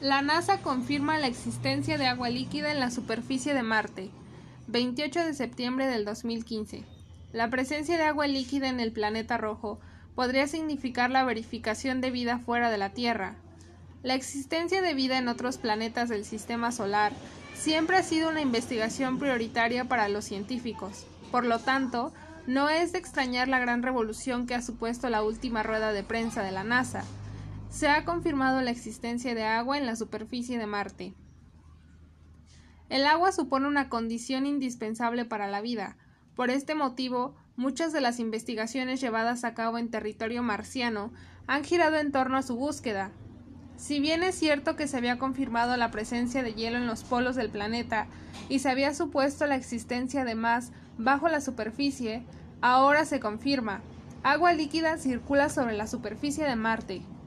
La NASA confirma la existencia de agua líquida en la superficie de Marte. 28 de septiembre del 2015. La presencia de agua líquida en el planeta rojo podría significar la verificación de vida fuera de la Tierra. La existencia de vida en otros planetas del sistema solar siempre ha sido una investigación prioritaria para los científicos. Por lo tanto, no es de extrañar la gran revolución que ha supuesto la última rueda de prensa de la NASA se ha confirmado la existencia de agua en la superficie de Marte. El agua supone una condición indispensable para la vida. Por este motivo, muchas de las investigaciones llevadas a cabo en territorio marciano han girado en torno a su búsqueda. Si bien es cierto que se había confirmado la presencia de hielo en los polos del planeta y se había supuesto la existencia de más bajo la superficie, ahora se confirma. Agua líquida circula sobre la superficie de Marte.